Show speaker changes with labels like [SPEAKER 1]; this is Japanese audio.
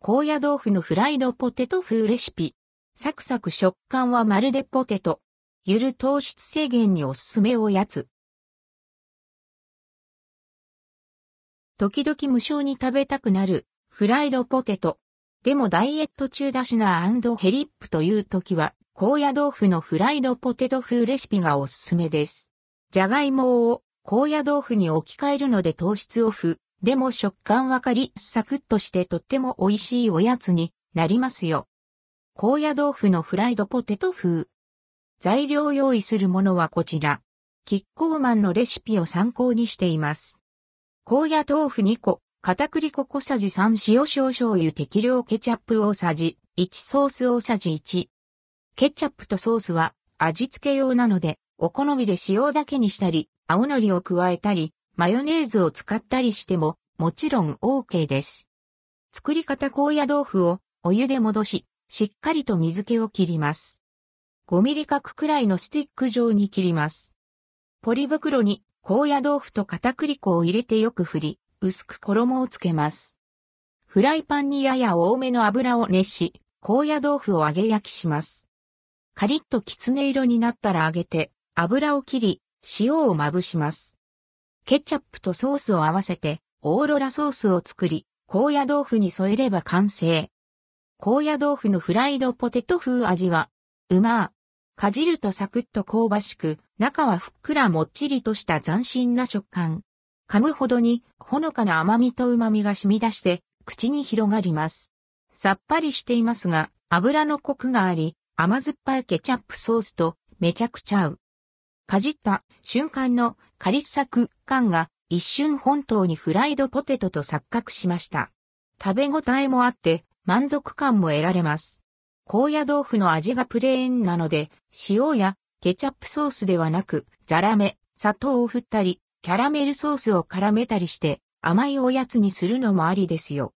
[SPEAKER 1] 高野豆腐のフライドポテト風レシピ。サクサク食感はまるでポテト。ゆる糖質制限におすすめおやつ。時々無性に食べたくなるフライドポテト。でもダイエット中だしなヘリップという時は高野豆腐のフライドポテト風レシピがおすすめです。じゃがいもを高野豆腐に置き換えるので糖質オフ。でも食感わかり、サクッとしてとっても美味しいおやつになりますよ。高野豆腐のフライドポテト風。材料用意するものはこちら。キッコーマンのレシピを参考にしています。高野豆腐2個、片栗粉小さじ3塩少醤油適量ケチャップ大さじ1ソース大さじ1。ケチャップとソースは味付け用なので、お好みで塩だけにしたり、青のりを加えたり、マヨネーズを使ったりしても、もちろん OK です。作り方高野豆腐をお湯で戻し、しっかりと水気を切ります。5ミリ角くらいのスティック状に切ります。ポリ袋に高野豆腐と片栗粉を入れてよく振り、薄く衣をつけます。フライパンにやや多めの油を熱し、高野豆腐を揚げ焼きします。カリッときつね色になったら揚げて、油を切り、塩をまぶします。ケチャップとソースを合わせて、オーロラソースを作り、高野豆腐に添えれば完成。高野豆腐のフライドポテト風味は、うまかじるとサクッと香ばしく、中はふっくらもっちりとした斬新な食感。噛むほどに、ほのかな甘みと旨みが染み出して、口に広がります。さっぱりしていますが、油のコクがあり、甘酸っぱいケチャップソースとめちゃくちゃ合う。かじった瞬間のカリッサク感が一瞬本当にフライドポテトと錯覚しました。食べ応えもあって満足感も得られます。高野豆腐の味がプレーンなので塩やケチャップソースではなくザラメ、砂糖を振ったり、キャラメルソースを絡めたりして甘いおやつにするのもありですよ。